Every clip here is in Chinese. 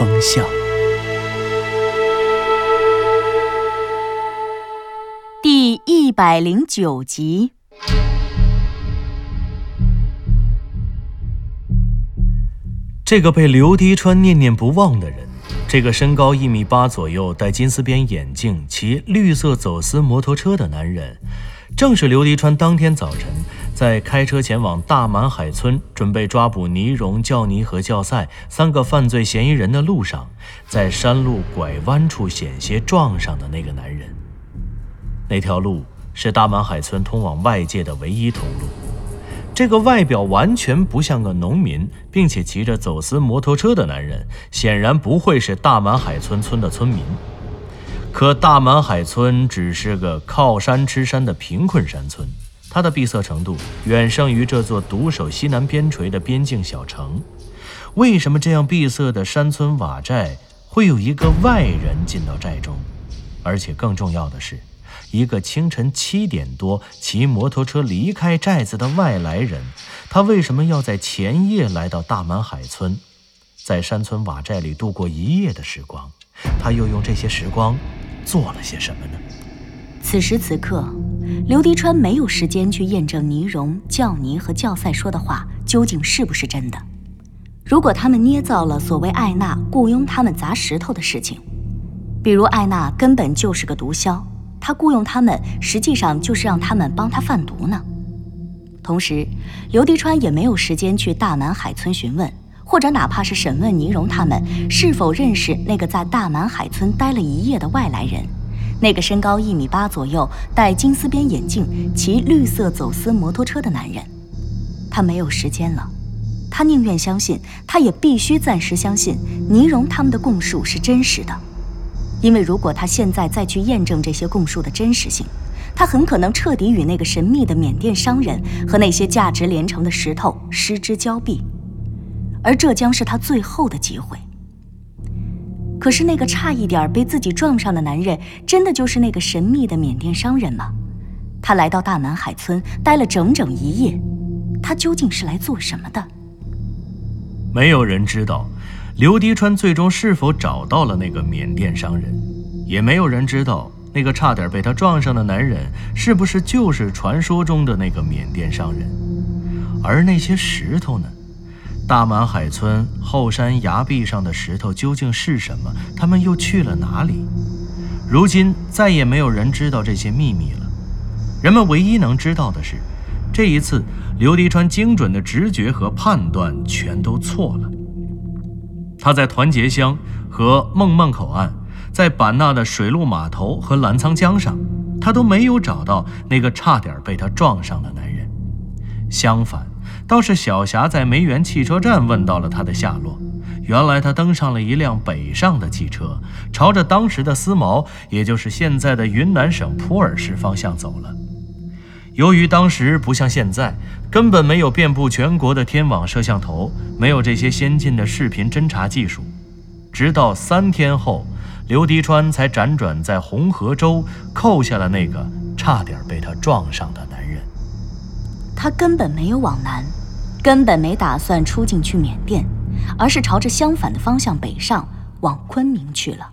南风向》第一百零九集。这个被刘迪川念念不忘的人，这个身高一米八左右、戴金丝边眼镜、骑绿色走私摩托车的男人，正是刘迪川当天早晨在开车前往大满海村，准备抓捕倪荣、教尼和教赛三个犯罪嫌疑人的路上，在山路拐弯处险些撞上的那个男人。那条路是大满海村通往外界的唯一通路。这个外表完全不像个农民，并且骑着走私摩托车的男人，显然不会是大满海村村的村民。可大满海村只是个靠山吃山的贫困山村，它的闭塞程度远胜于这座独守西南边陲的边境小城。为什么这样闭塞的山村瓦寨会有一个外人进到寨中？而且更重要的是，一个清晨七点多骑摩托车离开寨子的外来人，他为什么要在前夜来到大满海村，在山村瓦寨里度过一夜的时光？他又用这些时光做了些什么呢？此时此刻，刘迪川没有时间去验证倪荣、教尼和教赛说的话究竟是不是真的。如果他们捏造了所谓艾娜雇佣他们砸石头的事情，比如艾娜根本就是个毒枭，她雇佣他们实际上就是让他们帮她贩毒呢。同时，刘迪川也没有时间去大满海村询问，或者哪怕是审问倪荣他们是否认识那个在大满海村待了一夜的外来人，那个身高一米八左右、戴金丝边眼镜、骑绿色走私摩托车的男人。他没有时间了，他宁愿相信，他也必须暂时相信倪荣他们的供述是真实的。因为如果他现在再去验证这些供述的真实性，他很可能彻底与那个神秘的缅甸商人和那些价值连城的石头失之交臂，而这将是他最后的机会。可是那个差一点被自己撞上的男人，真的就是那个神秘的缅甸商人吗？他来到大南海村待了整整一夜，他究竟是来做什么的？没有人知道刘迪川最终是否找到了那个缅甸商人，也没有人知道那个差点被他撞上的男人是不是就是传说中的那个缅甸商人。而那些石头呢？大满海村后山崖壁上的石头究竟是什么？他们又去了哪里？如今再也没有人知道这些秘密了。人们唯一能知道的是，这一次刘迪川精准的直觉和判断全都错了。他在团结乡和孟孟口岸，在版纳的水路码头和澜沧江上，他都没有找到那个差点被他撞上的男人。相反，倒是小霞在梅园汽车站问到了他的下落。原来他登上了一辆北上的汽车，朝着当时的思茅，也就是现在的云南省普洱市方向走了。由于当时不像现在，根本没有遍布全国的天网摄像头，没有这些先进的视频侦查技术，直到三天后，刘迪川才辗转在红河州扣下了那个差点被他撞上的男人。他根本没有往南，根本没打算出境去缅甸，而是朝着相反的方向北上，往昆明去了。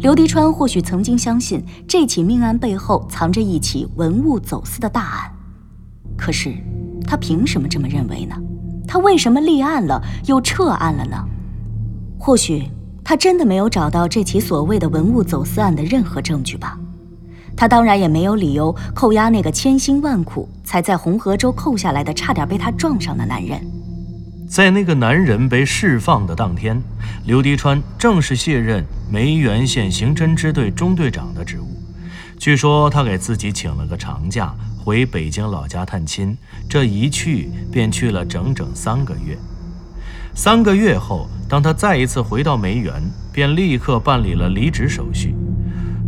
刘迪川或许曾经相信这起命案背后藏着一起文物走私的大案，可是他凭什么这么认为呢？他为什么立案了又撤案了呢？或许他真的没有找到这起所谓的文物走私案的任何证据吧。他当然也没有理由扣押那个千辛万苦才在红河州扣下来的差点被他撞上的男人。在那个男人被释放的当天，刘迪川正式卸任梅园县刑侦支队中队长的职务。据说他给自己请了个长假，回北京老家探亲。这一去便去了整整三个月。三个月后，当他再一次回到梅园，便立刻办理了离职手续。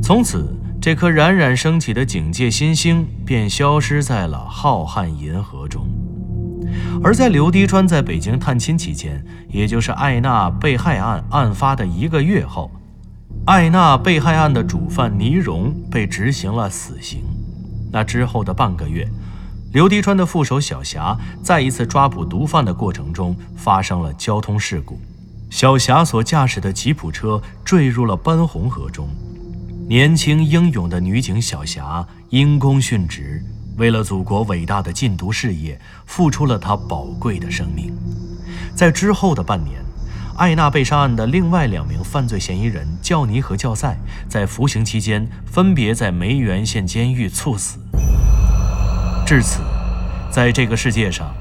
从此，这颗冉冉升起的警戒新星便消失在了浩瀚银河中。而在刘滴川在北京探亲期间，也就是艾娜被害案案发的一个月后，艾娜被害案的主犯倪荣被执行了死刑。那之后的半个月，刘滴川的副手小霞在一次抓捕毒贩的过程中发生了交通事故，小霞所驾驶的吉普车坠入了班洪河中。年轻英勇的女警小霞因公殉职。为了祖国伟大的禁毒事业，付出了她宝贵的生命。在之后的半年，艾娜被杀案的另外两名犯罪嫌疑人教尼和教赛，在服刑期间分别在梅园县监狱猝死。至此，在这个世界上，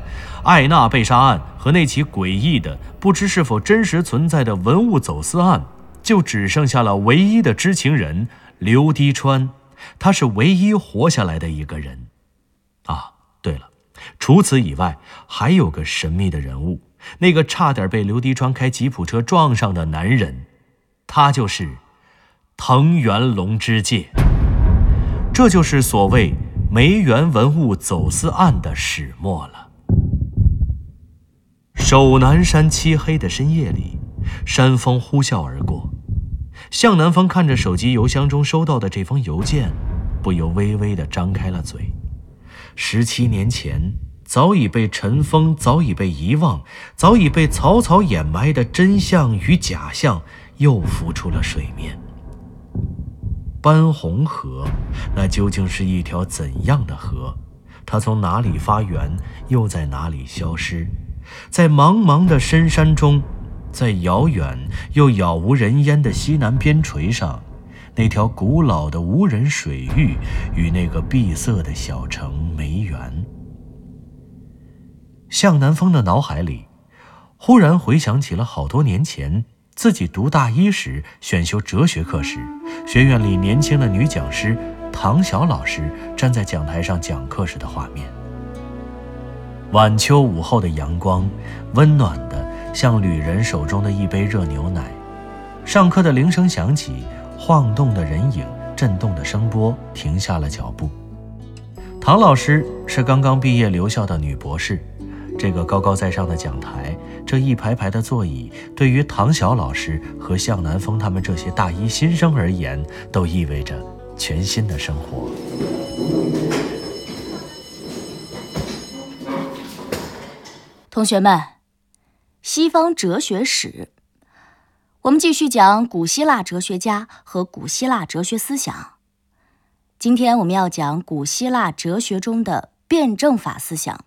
艾娜被杀案和那起诡异的、不知是否真实存在的文物走私案，就只剩下了唯一的知情人刘滴川，他是唯一活下来的一个人。啊，对了，除此以外，还有个神秘的人物，那个差点被刘迪川开吉普车撞上的男人，他就是藤原龙之介。这就是所谓梅园文物走私案的始末了。守南山漆黑的深夜里，山风呼啸而过，向南方看着手机邮箱中收到的这封邮件，不由微微的张开了嘴。十七年前，早已被尘封、早已被遗忘、早已被草草掩埋的真相与假象，又浮出了水面。斑红河，那究竟是一条怎样的河？它从哪里发源，又在哪里消失？在茫茫的深山中，在遥远又杳无人烟的西南边陲上。那条古老的无人水域与那个闭塞的小城梅园，向南风的脑海里忽然回想起了好多年前自己读大一时选修哲学课时，学院里年轻的女讲师唐晓老师站在讲台上讲课时的画面。晚秋午后的阳光，温暖的像旅人手中的一杯热牛奶。上课的铃声响起。晃动的人影，震动的声波，停下了脚步。唐老师是刚刚毕业留校的女博士，这个高高在上的讲台，这一排排的座椅，对于唐晓老师和向南风他们这些大一新生而言，都意味着全新的生活。同学们，西方哲学史。我们继续讲古希腊哲学家和古希腊哲学思想。今天我们要讲古希腊哲学中的辩证法思想。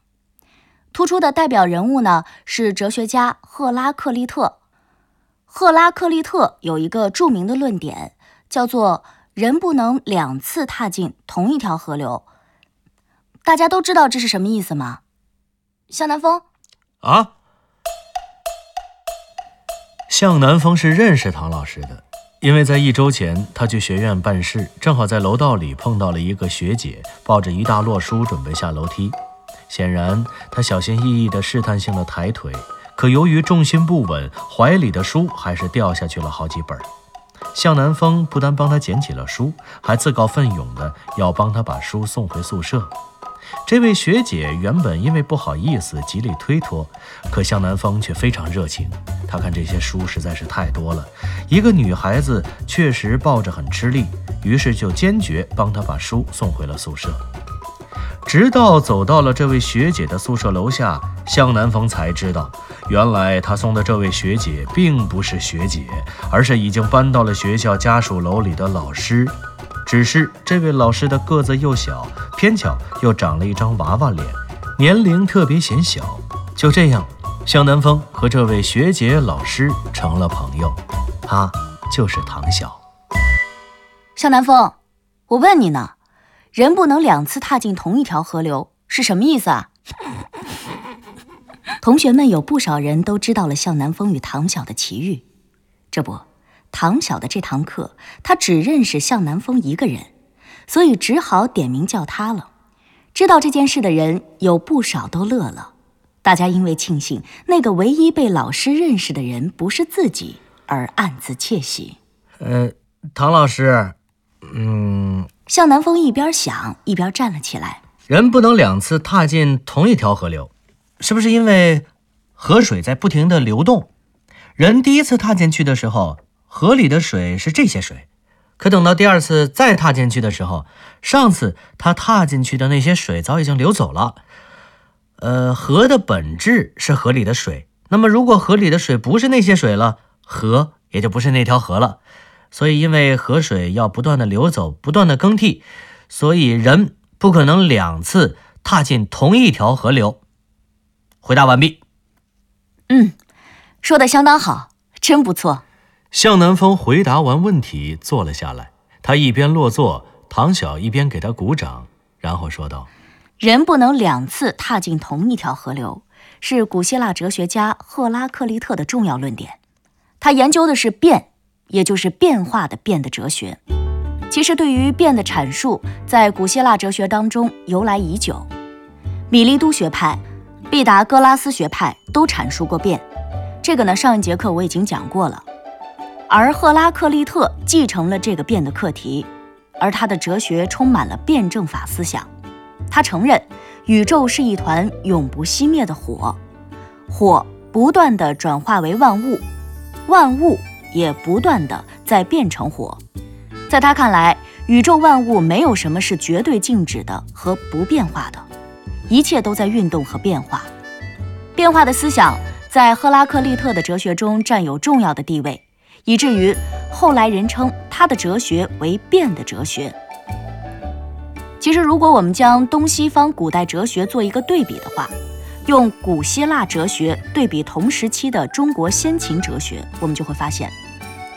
突出的代表人物呢是哲学家赫拉克利特。赫拉克利特有一个著名的论点，叫做“人不能两次踏进同一条河流”。大家都知道这是什么意思吗？向南风啊。向南风是认识唐老师的，因为在一周前他去学院办事，正好在楼道里碰到了一个学姐，抱着一大摞书准备下楼梯。显然，他小心翼翼地试探性地抬腿，可由于重心不稳，怀里的书还是掉下去了好几本。向南风不但帮他捡起了书，还自告奋勇地要帮他把书送回宿舍。这位学姐原本因为不好意思，极力推脱，可向南风却非常热情。他看这些书实在是太多了，一个女孩子确实抱着很吃力，于是就坚决帮她把书送回了宿舍。直到走到了这位学姐的宿舍楼下，向南风才知道，原来他送的这位学姐并不是学姐，而是已经搬到了学校家属楼里的老师。只是这位老师的个子又小，偏巧又长了一张娃娃脸，年龄特别显小。就这样，向南风和这位学姐老师成了朋友。他就是唐晓。向南风，我问你呢，人不能两次踏进同一条河流是什么意思啊？同学们有不少人都知道了向南风与唐晓的奇遇，这不。唐晓的这堂课，他只认识向南风一个人，所以只好点名叫他了。知道这件事的人有不少都乐了。大家因为庆幸那个唯一被老师认识的人不是自己，而暗自窃喜。呃，唐老师，嗯，向南风一边想一边站了起来。人不能两次踏进同一条河流，是不是因为河水在不停的流动？人第一次踏进去的时候，河里的水是这些水，可等到第二次再踏进去的时候，上次他踏进去的那些水早已经流走了。呃，河的本质是河里的水，那么如果河里的水不是那些水了，河也就不是那条河了。所以，因为河水要不断的流走，不断的更替，所以人。不可能两次踏进同一条河流。回答完毕。嗯，说的相当好，真不错。向南风回答完问题，坐了下来。他一边落座，唐晓一边给他鼓掌，然后说道：“人不能两次踏进同一条河流，是古希腊哲学家赫拉克利特的重要论点。他研究的是变，也就是变化的变的哲学。”其实，对于变的阐述，在古希腊哲学当中由来已久。米利都学派、毕达哥拉斯学派都阐述过变，这个呢，上一节课我已经讲过了。而赫拉克利特继承了这个变的课题，而他的哲学充满了辩证法思想。他承认宇宙是一团永不熄灭的火，火不断的转化为万物，万物也不断的在变成火。在他看来，宇宙万物没有什么是绝对静止的和不变化的，一切都在运动和变化。变化的思想在赫拉克利特的哲学中占有重要的地位，以至于后来人称他的哲学为变的哲学。其实，如果我们将东西方古代哲学做一个对比的话，用古希腊哲学对比同时期的中国先秦哲学，我们就会发现，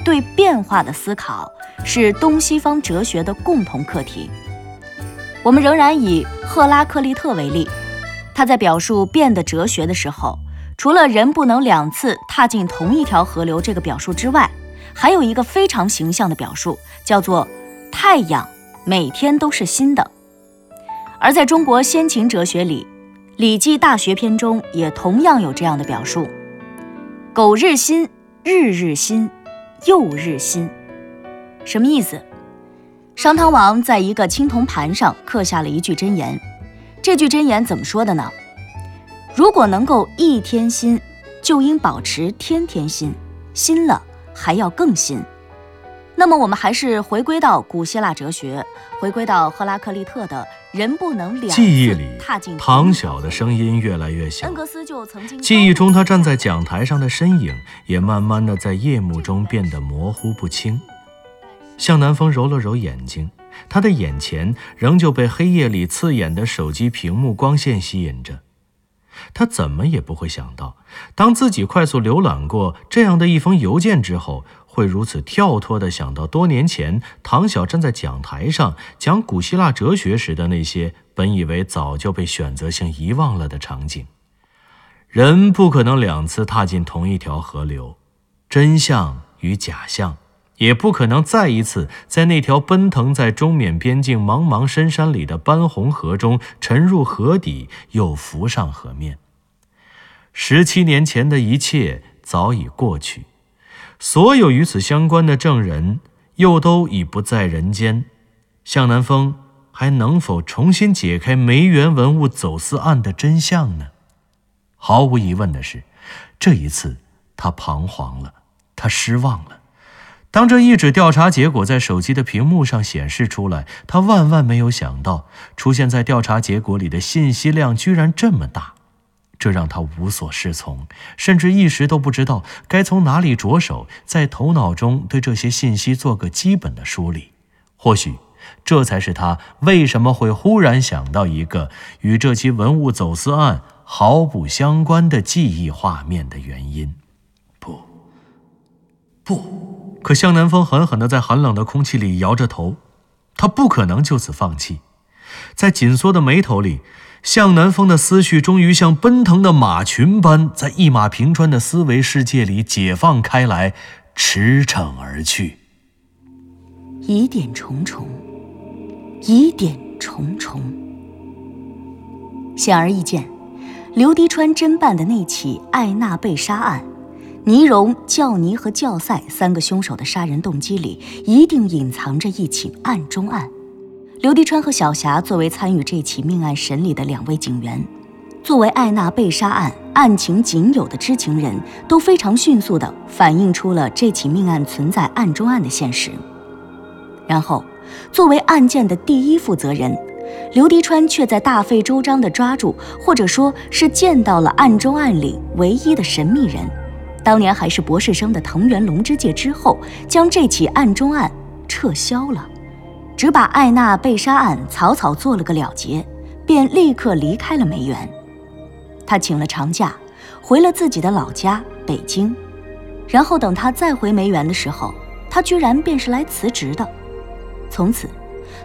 对变化的思考。是东西方哲学的共同课题。我们仍然以赫拉克利特为例，他在表述变的哲学的时候，除了人不能两次踏进同一条河流这个表述之外，还有一个非常形象的表述，叫做太阳每天都是新的。而在中国先秦哲学里，《礼记·大学篇》中也同样有这样的表述：苟日新，日日新，又日新。什么意思？商汤王在一个青铜盘上刻下了一句箴言，这句箴言怎么说的呢？如果能够一天新，就应保持天天新，新了还要更新。那么我们还是回归到古希腊哲学，回归到赫拉克利特的“人不能两记忆里，唐晓的声音越来越小。恩格斯就曾经记忆中他站在讲台上的身影，也慢慢的在夜幕中变得模糊不清。向南风揉了揉眼睛，他的眼前仍旧被黑夜里刺眼的手机屏幕光线吸引着。他怎么也不会想到，当自己快速浏览过这样的一封邮件之后，会如此跳脱地想到多年前唐晓站在讲台上讲古希腊哲学时的那些本以为早就被选择性遗忘了的场景。人不可能两次踏进同一条河流，真相与假象。也不可能再一次在那条奔腾在中缅边境茫茫深山里的斑红河中沉入河底，又浮上河面。十七年前的一切早已过去，所有与此相关的证人又都已不在人间。向南风还能否重新解开梅园文物走私案的真相呢？毫无疑问的是，这一次他彷徨了，他失望了。当这一纸调查结果在手机的屏幕上显示出来，他万万没有想到，出现在调查结果里的信息量居然这么大，这让他无所适从，甚至一时都不知道该从哪里着手，在头脑中对这些信息做个基本的梳理。或许，这才是他为什么会忽然想到一个与这起文物走私案毫不相关的记忆画面的原因。不，不。可向南风狠狠地在寒冷的空气里摇着头，他不可能就此放弃。在紧缩的眉头里，向南风的思绪终于像奔腾的马群般，在一马平川的思维世界里解放开来，驰骋而去。疑点重重，疑点重重。显而易见，刘迪川侦办的那起艾娜被杀案，倪荣、教尼和教赛三个凶手的杀人动机里，一定隐藏着一起案中案。刘迪川和小霞作为参与这起命案审理的两位警员，作为艾娜被杀案案情仅有的知情人，都非常迅速地反映出了这起命案存在案中案的现实。然后，作为案件的第一负责人，刘迪川却在大费周章地抓住，或者说是见到了案中案里唯一的神秘人，当年还是博士生的藤原龙之介之后，将这起案中案撤销了。只把艾娜被杀案草草做了个了结，便立刻离开了梅园。他请了长假，回了自己的老家北京。然后等他再回梅园的时候，他居然便是来辞职的。从此，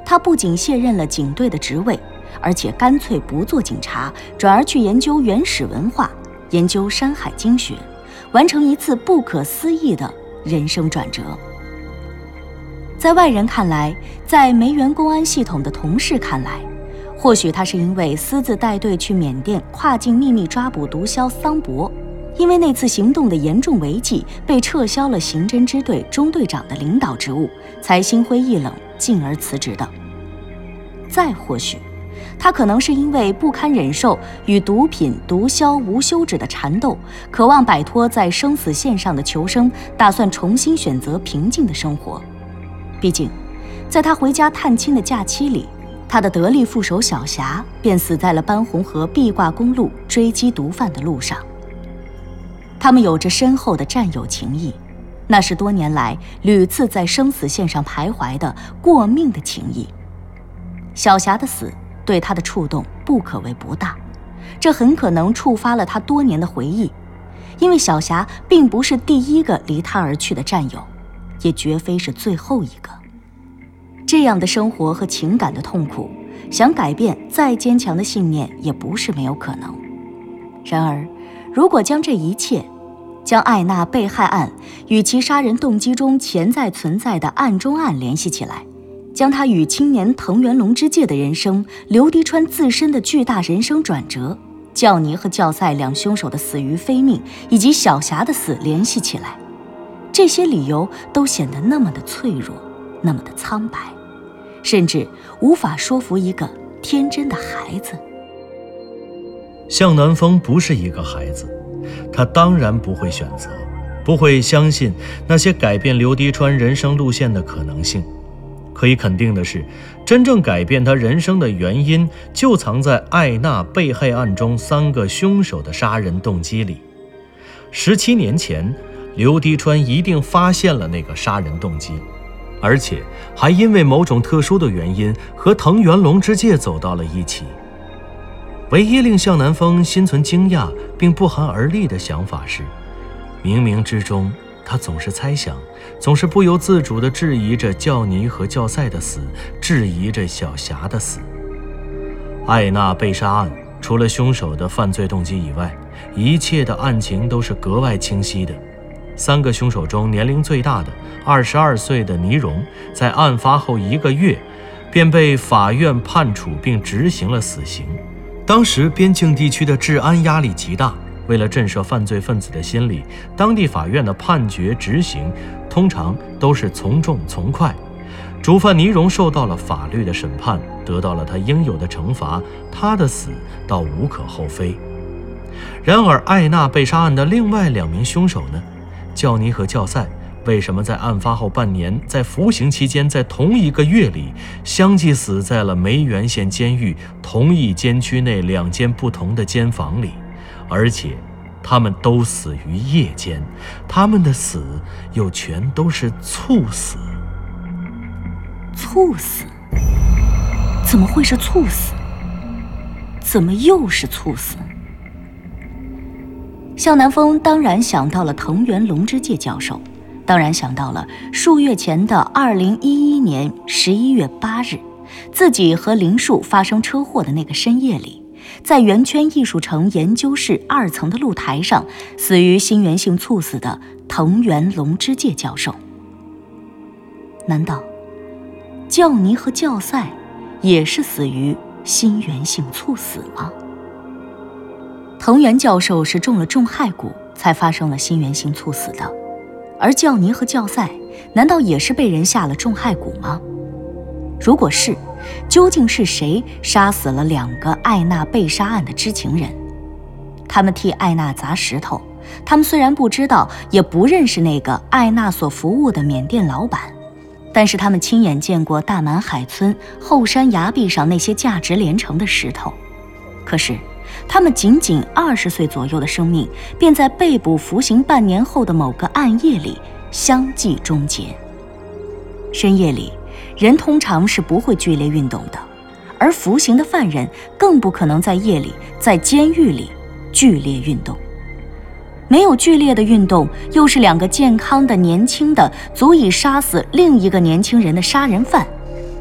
他不仅卸任了警队的职位，而且干脆不做警察，转而去研究原始文化，研究山海经学，完成一次不可思议的人生转折。在外人看来，在梅园公安系统的同事看来，或许他是因为私自带队去缅甸跨境秘密抓捕毒枭桑博，因为那次行动的严重违纪，被撤销了刑侦支队中队长的领导职务，才心灰意冷，进而辞职的。再或许，他可能是因为不堪忍受与毒品毒枭无休止的缠斗，渴望摆脱在生死线上的求生，打算重新选择平静的生活。毕竟，在他回家探亲的假期里，他的得力副手小霞便死在了班洪河壁挂公路追击毒贩的路上。他们有着深厚的战友情谊，那是多年来屡次在生死线上徘徊的过命的情谊。小霞的死对他的触动不可谓不大，这很可能触发了他多年的回忆，因为小霞并不是第一个离他而去的战友。也绝非是最后一个。这样的生活和情感的痛苦，想改变再坚强的信念也不是没有可能。然而，如果将这一切，将艾娜被害案与其杀人动机中潜在存在的案中案联系起来，将他与青年藤原龙之介的人生、刘迪川自身的巨大人生转折、教尼和教赛两凶手的死于非命，以及小霞的死联系起来。这些理由都显得那么的脆弱，那么的苍白，甚至无法说服一个天真的孩子。向南风不是一个孩子，他当然不会选择，不会相信那些改变刘迪川人生路线的可能性。可以肯定的是，真正改变他人生的原因，就藏在艾娜被害案中三个凶手的杀人动机里。十七年前。刘迪川一定发现了那个杀人动机，而且还因为某种特殊的原因和藤原龙之介走到了一起。唯一令向南风心存惊讶并不寒而栗的想法是，冥冥之中，他总是猜想，总是不由自主地质疑着教尼和教赛的死，质疑着小霞的死。艾娜被杀案除了凶手的犯罪动机以外，一切的案情都是格外清晰的。三个凶手中，年龄最大的二十二岁的倪荣，在案发后一个月，便被法院判处并执行了死刑。当时边境地区的治安压力极大，为了震慑犯罪分子的心理，当地法院的判决执行通常都是从重从快。主犯倪荣受到了法律的审判，得到了他应有的惩罚，他的死倒无可厚非。然而，艾娜被杀案的另外两名凶手呢？教尼和教赛为什么在案发后半年，在服刑期间，在同一个月里，相继死在了梅园县监狱同一监区内两间不同的监房里？而且，他们都死于夜间，他们的死又全都是猝死。猝死？怎么会是猝死？怎么又是猝死？向南风当然想到了藤原龙之介教授，当然想到了数月前的二零一一年十一月八日，自己和林树发生车祸的那个深夜里，在圆圈艺术城研究室二层的露台上，死于心源性猝死的藤原龙之介教授。难道教尼和教赛也是死于心源性猝死吗？藤原教授是中了重害蛊才发生了心源性猝死的，而教尼和教赛难道也是被人下了重害蛊吗？如果是，究竟是谁杀死了两个艾娜被杀案的知情人？他们替艾娜砸石头，他们虽然不知道，也不认识那个艾娜所服务的缅甸老板，但是他们亲眼见过大满海村后山崖壁上那些价值连城的石头。可是，他们仅仅二十岁左右的生命，便在被捕服刑半年后的某个暗夜里相继终结。深夜里。人通常是不会剧烈运动的，而服刑的犯人更不可能在夜里在监狱里剧烈运动。没有剧烈的运动，又是两个健康的、年轻的、足以杀死另一个年轻人的杀人犯，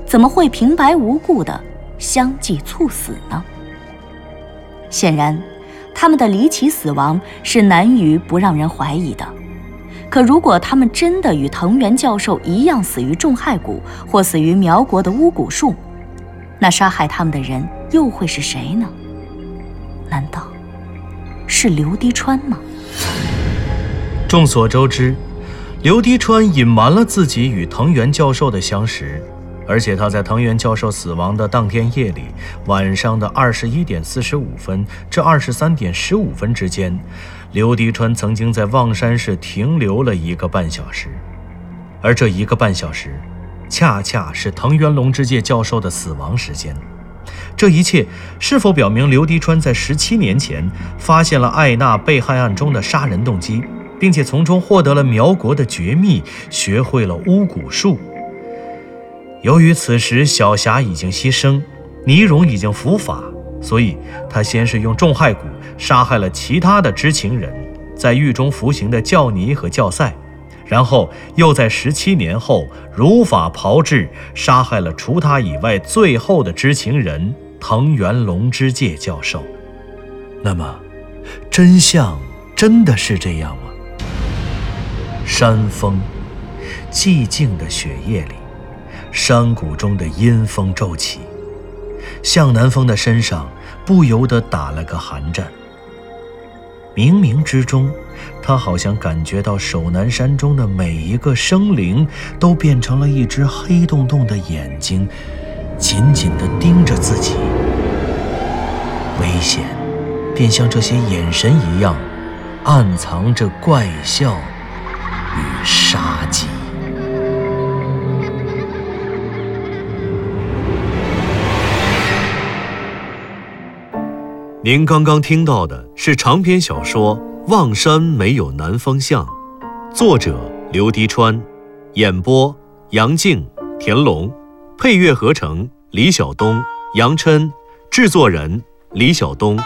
怎么会平白无故的相继猝死呢？显然，他们的离奇死亡是难于不让人怀疑的。可如果他们真的与藤原教授一样死于重害蛊，或死于苗国的巫蛊术，那杀害他们的人又会是谁呢？难道是刘滴川吗？众所周知，刘滴川隐瞒了自己与藤原教授的相识，而且他在藤原教授死亡的当天夜里，晚上的二十一点四十五分至二十三点十五分之间。刘迪川曾经在望山市停留了一个半小时，而这一个半小时，恰恰是藤原龙之介教授的死亡时间。这一切是否表明刘迪川在十七年前发现了艾娜被害案中的杀人动机，并且从中获得了苗国的绝密，学会了巫蛊术？由于此时小霞已经牺牲，倪荣已经伏法。所以，他先是用重害蛊杀害了其他的知情人，在狱中服刑的教尼和教赛，然后又在十七年后如法炮制，杀害了除他以外最后的知情人藤原龙之介教授。那么，真相真的是这样吗？山峰，寂静的雪夜里，山谷中的阴风骤起。向南风的身上不由得打了个寒战。冥冥之中，他好像感觉到守南山中的每一个生灵都变成了一只黑洞洞的眼睛，紧紧地盯着自己。危险，便像这些眼神一样，暗藏着怪笑与杀机。您刚刚听到的是长篇小说《望山没有南方向》，作者刘迪川，演播杨静、田龙，配乐合成李晓东、杨琛，制作人李晓东，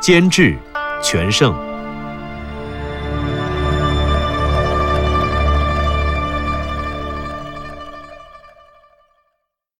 监制全胜。